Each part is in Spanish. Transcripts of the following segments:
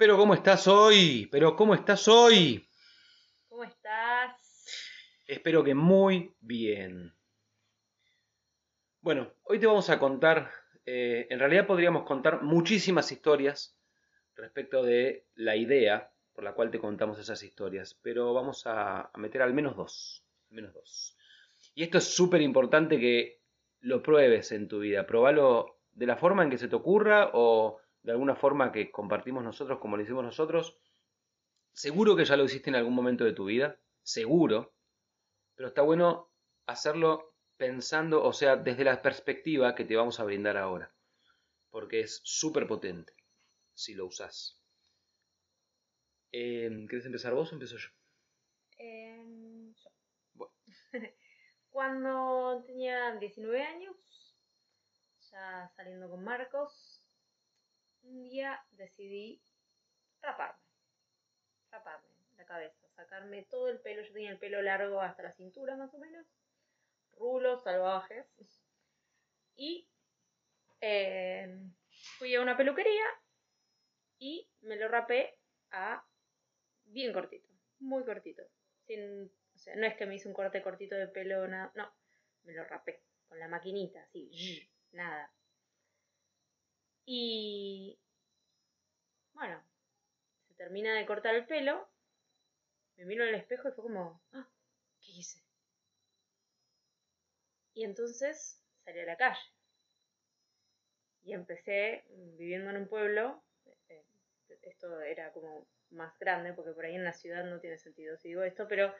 Pero ¿cómo estás hoy? Pero ¿cómo estás hoy? ¿Cómo estás? Espero que muy bien. Bueno, hoy te vamos a contar, eh, en realidad podríamos contar muchísimas historias respecto de la idea por la cual te contamos esas historias, pero vamos a, a meter al menos dos, al menos dos. Y esto es súper importante que lo pruebes en tu vida, probalo de la forma en que se te ocurra o de alguna forma que compartimos nosotros como lo hicimos nosotros. Seguro que ya lo hiciste en algún momento de tu vida, seguro, pero está bueno hacerlo pensando, o sea, desde la perspectiva que te vamos a brindar ahora, porque es súper potente si lo usas. Eh, ¿Quieres empezar vos o empiezo yo? Em, yo. Bueno. Cuando tenía 19 años, ya saliendo con Marcos, un día decidí raparme. Raparme la cabeza, sacarme todo el pelo. Yo tenía el pelo largo hasta la cintura más o menos. Rulos salvajes. Y eh, fui a una peluquería y me lo rapé a bien cortito, muy cortito. Sin, o sea, no es que me hice un corte cortito de pelo, nada, no, me lo rapé con la maquinita, así, nada. Y bueno, se termina de cortar el pelo, me miro el espejo y fue como, ah, ¿qué hice? Y entonces salí a la calle. Y empecé mm, viviendo en un pueblo, eh, esto era como más grande, porque por ahí en la ciudad no tiene sentido si digo esto, pero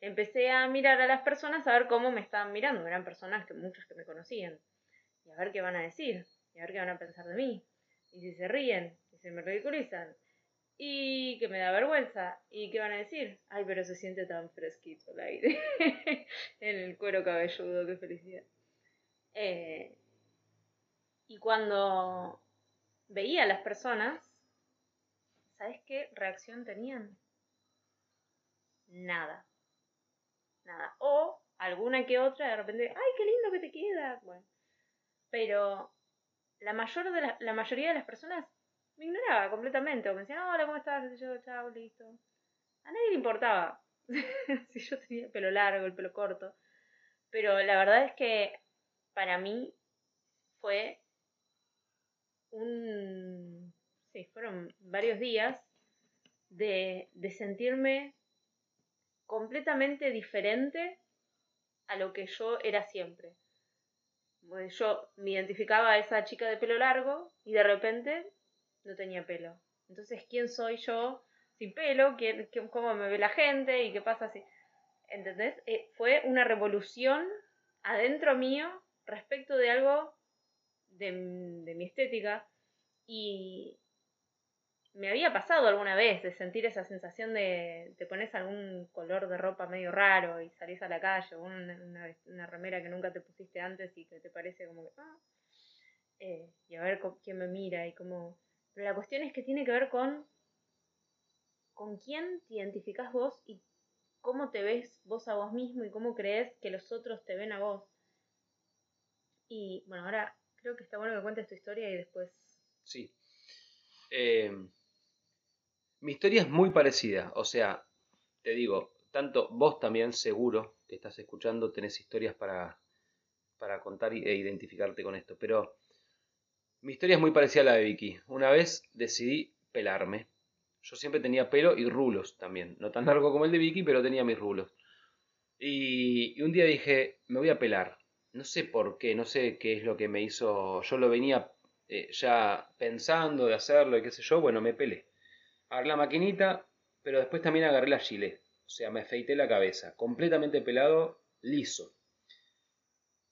empecé a mirar a las personas a ver cómo me estaban mirando. Eran personas que muchos que me conocían. Y a ver qué van a decir, y a ver qué van a pensar de mí. Y si se ríen, y se me ridiculizan, y que me da vergüenza, y qué van a decir. Ay, pero se siente tan fresquito el aire. en el cuero cabelludo, qué felicidad. Eh, y cuando veía a las personas, ¿sabes qué reacción tenían? Nada. Nada. O alguna que otra, de repente, ¡ay, qué lindo que te queda! Bueno. Pero la, mayor de la, la mayoría de las personas me ignoraba completamente. O me decían, hola, ¿cómo estás? Y yo, chao, listo. A nadie le importaba si yo tenía el pelo largo, el pelo corto. Pero la verdad es que para mí fue un... Sí, fueron varios días de, de sentirme completamente diferente a lo que yo era siempre. Yo me identificaba a esa chica de pelo largo y de repente no tenía pelo. Entonces, ¿quién soy yo sin pelo? ¿Quién, ¿Cómo me ve la gente? ¿Y qué pasa si...? ¿Entendés? Eh, fue una revolución adentro mío respecto de algo de, de mi estética y me había pasado alguna vez de sentir esa sensación de te pones algún color de ropa medio raro y salís a la calle o una, una, una remera que nunca te pusiste antes y que te parece como que ah, eh, y a ver quién me mira y cómo pero la cuestión es que tiene que ver con con quién te identificás vos y cómo te ves vos a vos mismo y cómo crees que los otros te ven a vos y bueno ahora creo que está bueno que cuentes tu historia y después Sí. Eh, mi historia es muy parecida, o sea, te digo, tanto vos también seguro que estás escuchando tenés historias para, para contar e identificarte con esto, pero mi historia es muy parecida a la de Vicky. Una vez decidí pelarme. Yo siempre tenía pelo y rulos también, no tan largo como el de Vicky, pero tenía mis rulos. Y, y un día dije, me voy a pelar. No sé por qué, no sé qué es lo que me hizo. Yo lo venía eh, ya pensando de hacerlo y qué sé yo, bueno, me pelé. Agarré la maquinita, pero después también agarré la gilet. O sea, me afeité la cabeza, completamente pelado, liso.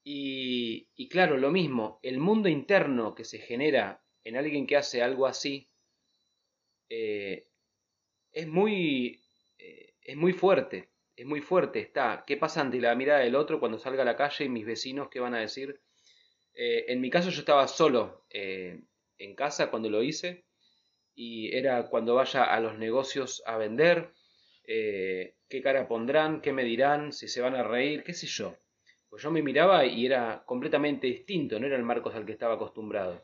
Y, y claro, lo mismo, el mundo interno que se genera en alguien que hace algo así eh, es muy eh, es muy fuerte, es muy fuerte. Está, ¿qué pasa ante la mirada del otro cuando salga a la calle y mis vecinos qué van a decir? Eh, en mi caso yo estaba solo en casa cuando lo hice y era cuando vaya a los negocios a vender, eh, qué cara pondrán, qué me dirán, si se van a reír, qué sé yo. Pues yo me miraba y era completamente distinto, no era el Marcos al que estaba acostumbrado.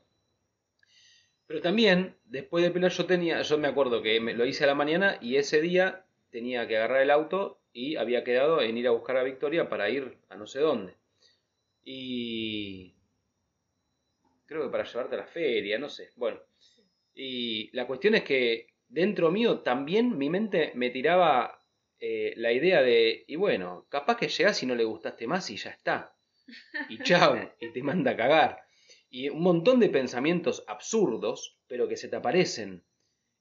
Pero también, después de pelear, yo tenía, yo me acuerdo que me, lo hice a la mañana y ese día tenía que agarrar el auto y había quedado en ir a buscar a Victoria para ir a no sé dónde. Y creo que para llevarte a la feria, no sé. Bueno, y la cuestión es que dentro mío también mi mente me tiraba eh, la idea de, y bueno, capaz que llegas y no le gustaste más y ya está. Y chao, y te manda a cagar. Y un montón de pensamientos absurdos, pero que se te aparecen.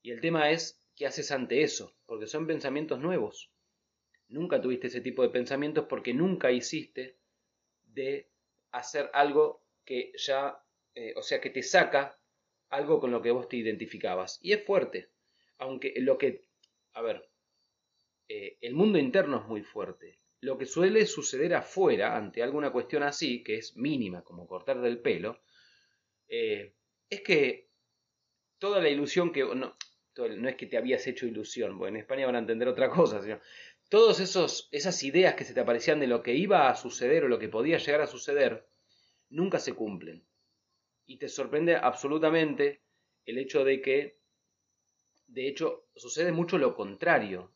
Y el tema es, ¿qué haces ante eso? Porque son pensamientos nuevos. Nunca tuviste ese tipo de pensamientos porque nunca hiciste de hacer algo que ya, eh, o sea, que te saca algo con lo que vos te identificabas. Y es fuerte. Aunque lo que, a ver, eh, el mundo interno es muy fuerte. Lo que suele suceder afuera ante alguna cuestión así, que es mínima, como cortar del pelo, eh, es que toda la ilusión que... No, no es que te habías hecho ilusión, porque en España van a entender otra cosa, sino todas esas ideas que se te aparecían de lo que iba a suceder o lo que podía llegar a suceder, nunca se cumplen. Y te sorprende absolutamente el hecho de que, de hecho, sucede mucho lo contrario.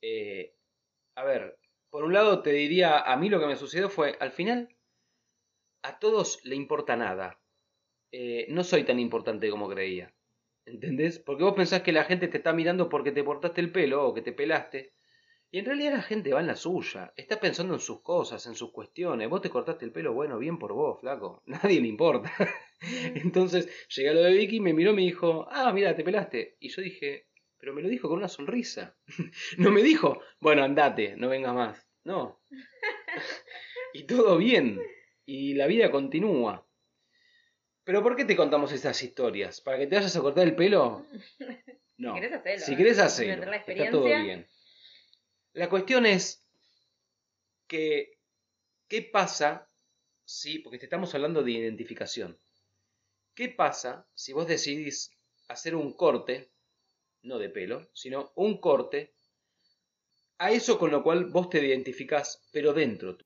Eh, a ver, por un lado te diría, a mí lo que me sucedió fue, al final, a todos le importa nada. Eh, no soy tan importante como creía. ¿Entendés? Porque vos pensás que la gente te está mirando porque te portaste el pelo o que te pelaste. Y en realidad la gente va en la suya. Está pensando en sus cosas, en sus cuestiones. Vos te cortaste el pelo, bueno, bien por vos, flaco. Nadie le importa. Entonces llegué a lo de Vicky, me miró y me dijo, ah, mira, te pelaste. Y yo dije, pero me lo dijo con una sonrisa. no me dijo, bueno, andate, no vengas más. No. y todo bien. Y la vida continúa. Pero ¿por qué te contamos estas historias? ¿Para que te vayas a cortar el pelo? No. Si querés hacerlo. Si querés hacerlo. Está todo bien. La cuestión es que, ¿qué pasa si, porque te estamos hablando de identificación, ¿qué pasa si vos decidís hacer un corte, no de pelo, sino un corte, a eso con lo cual vos te identificás, pero dentro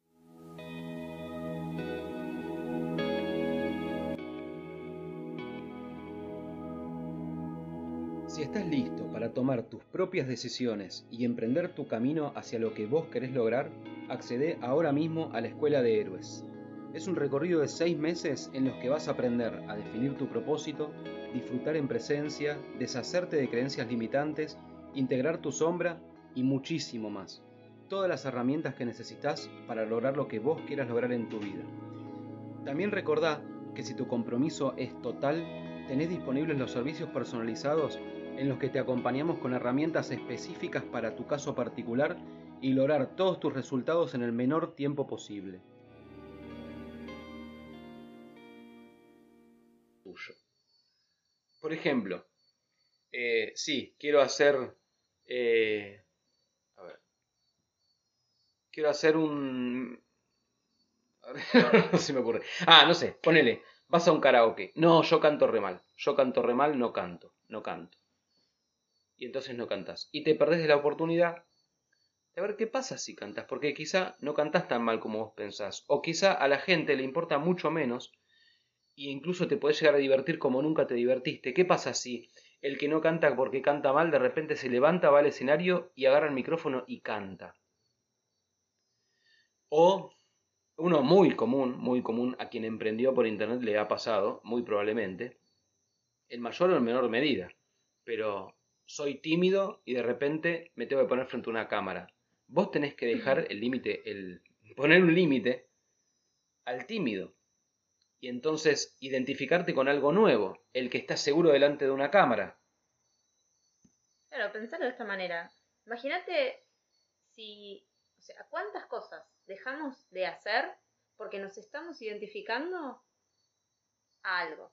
Si estás listo para tomar tus propias decisiones y emprender tu camino hacia lo que vos querés lograr, accede ahora mismo a la Escuela de Héroes. Es un recorrido de seis meses en los que vas a aprender a definir tu propósito, disfrutar en presencia, deshacerte de creencias limitantes, integrar tu sombra y muchísimo más. Todas las herramientas que necesitas para lograr lo que vos quieras lograr en tu vida. También recordá que si tu compromiso es total, tenés disponibles los servicios personalizados en los que te acompañamos con herramientas específicas para tu caso particular y lograr todos tus resultados en el menor tiempo posible. Por ejemplo, eh, sí, quiero hacer... Eh, a ver. Quiero hacer un... no se me ocurre. Ah, no sé, ponele. Vas a un karaoke. No, yo canto re mal. Yo canto re mal, no canto. No canto y entonces no cantas. Y te perdés de la oportunidad de ver qué pasa si cantas, porque quizá no cantas tan mal como vos pensás, o quizá a la gente le importa mucho menos e incluso te puedes llegar a divertir como nunca te divertiste. ¿Qué pasa si el que no canta porque canta mal de repente se levanta, va al escenario y agarra el micrófono y canta? O uno muy común, muy común a quien emprendió por internet le ha pasado, muy probablemente, en mayor o en menor medida, pero soy tímido y de repente me tengo que poner frente a una cámara. Vos tenés que dejar el límite, el poner un límite al tímido. Y entonces identificarte con algo nuevo, el que está seguro delante de una cámara. Claro, pensarlo de esta manera. Imagínate si, o sea, ¿cuántas cosas dejamos de hacer porque nos estamos identificando a algo?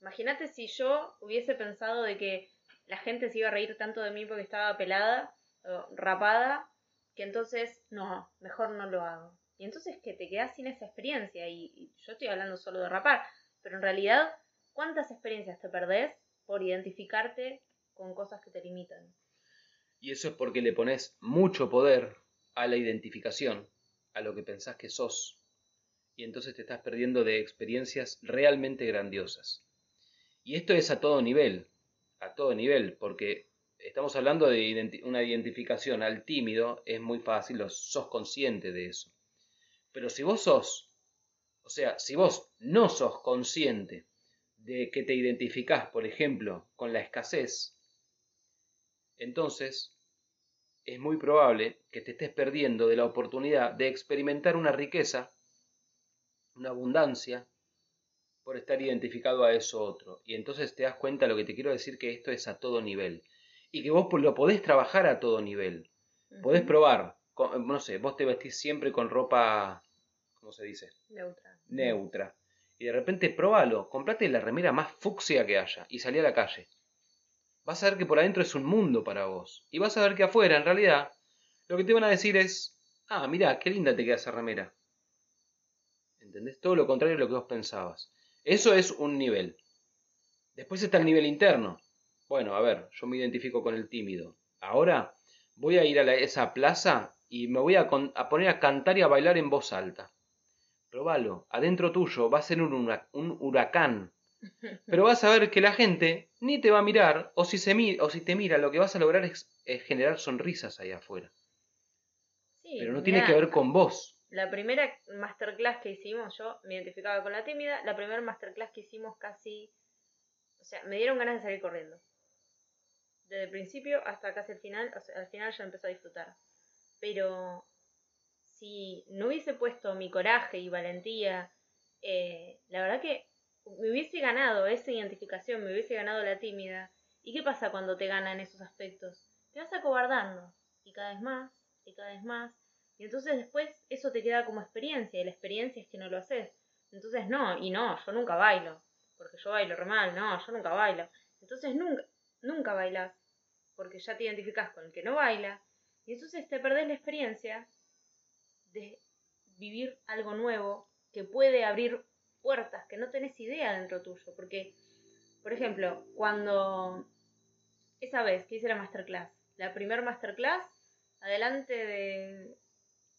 Imagínate si yo hubiese pensado de que la gente se iba a reír tanto de mí porque estaba pelada, o rapada, que entonces, no, mejor no lo hago. Y entonces que te quedas sin esa experiencia, y, yo estoy hablando solo de rapar, pero en realidad, ¿cuántas experiencias te perdés por identificarte con cosas que te limitan? Y eso es porque le pones mucho poder a la identificación, a lo que pensás que sos. Y entonces te estás perdiendo de experiencias realmente grandiosas. Y esto es a todo nivel, a todo nivel, porque estamos hablando de una identificación al tímido, es muy fácil, sos consciente de eso. Pero si vos sos, o sea, si vos no sos consciente de que te identificás, por ejemplo, con la escasez, entonces es muy probable que te estés perdiendo de la oportunidad de experimentar una riqueza, una abundancia, por estar identificado a eso otro. Y entonces te das cuenta lo que te quiero decir que esto es a todo nivel. Y que vos lo podés trabajar a todo nivel. Podés probar. No sé, vos te vestís siempre con ropa, ¿cómo se dice? Neutra. Neutra. Y de repente probalo. Comprate la remera más fucsia que haya y salí a la calle. Vas a ver que por adentro es un mundo para vos. Y vas a ver que afuera, en realidad, lo que te van a decir es, ah, mira, qué linda te queda esa remera. ¿Entendés? Todo lo contrario de lo que vos pensabas. Eso es un nivel. Después está el nivel interno. Bueno, a ver, yo me identifico con el tímido. Ahora voy a ir a esa plaza y me voy a, poner a cantar y a bailar en voz alta. Probalo, adentro tuyo va a ser un, huracán. Pero vas a ver que la gente ni te va a mirar, o si, se o si te mira, lo que vas a lograr es, generar sonrisas ahí afuera. Pero no tiene que ver con vos. La primera masterclass que hicimos, yo me identificaba con la tímida, la primera masterclass que hicimos casi, o sea, me dieron ganas de salir corriendo. Desde el principio hasta casi el final, o sea, al final yo empecé a disfrutar. Pero si no hubiese puesto mi coraje y valentía, eh, la verdad que me hubiese ganado esa identificación, me hubiese ganado la tímida. ¿Y qué pasa cuando te ganan esos aspectos? Te vas acobardando, y cada vez más, y cada vez más, y entonces después eso te queda como experiencia, y la experiencia es que no lo haces. Entonces no, y no, yo nunca bailo, porque yo bailo re mal, no, yo nunca bailo. Entonces nunca, nunca bailas, porque ya te identificas con el que no baila, y entonces te perdés la experiencia de vivir algo nuevo que puede abrir puertas que no tenés idea dentro tuyo, porque, por ejemplo, cuando esa vez que hice la masterclass, la primer masterclass, adelante de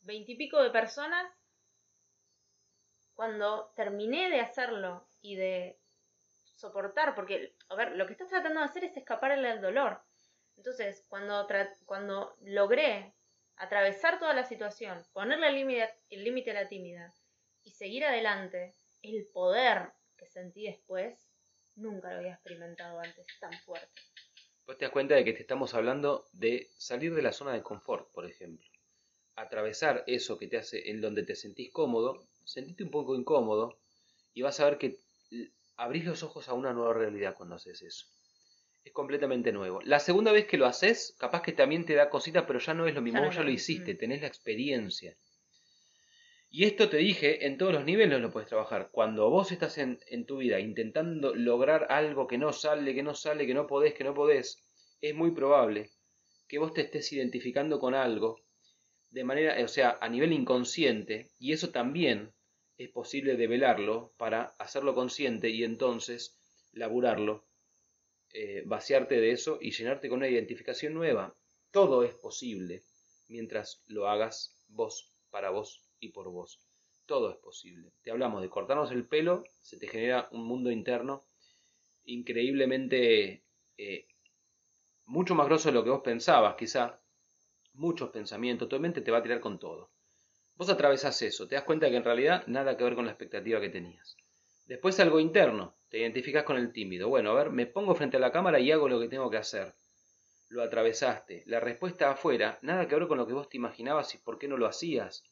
veintipico de personas, cuando terminé de hacerlo y de soportar, porque, a ver, lo que estás tratando de hacer es escaparle al dolor. Entonces, cuando, cuando logré atravesar toda la situación, ponerle el límite a la tímida y seguir adelante, el poder que sentí después, nunca lo había experimentado antes tan fuerte. Vos te das cuenta de que te estamos hablando de salir de la zona de confort, por ejemplo atravesar eso que te hace en donde te sentís cómodo, sentite un poco incómodo y vas a ver que abrís los ojos a una nueva realidad cuando haces eso. Es completamente nuevo. La segunda vez que lo haces, capaz que también te da cositas, pero ya no es lo mismo, ya, vos ya lo hiciste, mm. tenés la experiencia. Y esto te dije, en todos los niveles lo puedes trabajar. Cuando vos estás en, en tu vida intentando lograr algo que no sale, que no sale, que no podés, que no podés, es muy probable que vos te estés identificando con algo de manera, o sea, a nivel inconsciente, y eso también es posible develarlo para hacerlo consciente y entonces laburarlo, eh, vaciarte de eso y llenarte con una identificación nueva. Todo es posible mientras lo hagas vos, para vos y por vos. Todo es posible. Te hablamos de cortarnos el pelo, se te genera un mundo interno increíblemente eh, mucho más grosso de lo que vos pensabas, quizá, muchos pensamientos, tu mente te va a tirar con todo. Vos atravesás eso, te das cuenta que en realidad nada que ver con la expectativa que tenías. Después algo interno, te identificas con el tímido. Bueno, a ver, me pongo frente a la cámara y hago lo que tengo que hacer. Lo atravesaste. La respuesta afuera, nada que ver con lo que vos te imaginabas y por qué no lo hacías.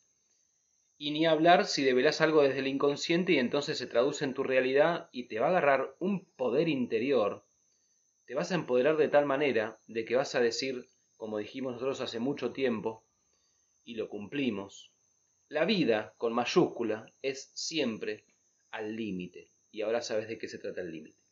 Y ni hablar si develás algo desde el inconsciente y entonces se traduce en tu realidad y te va a agarrar un poder interior. Te vas a empoderar de tal manera de que vas a decir, como dijimos nosotros hace mucho tiempo, y lo cumplimos, la vida con mayúscula es siempre al límite. Y ahora sabes de qué se trata el límite.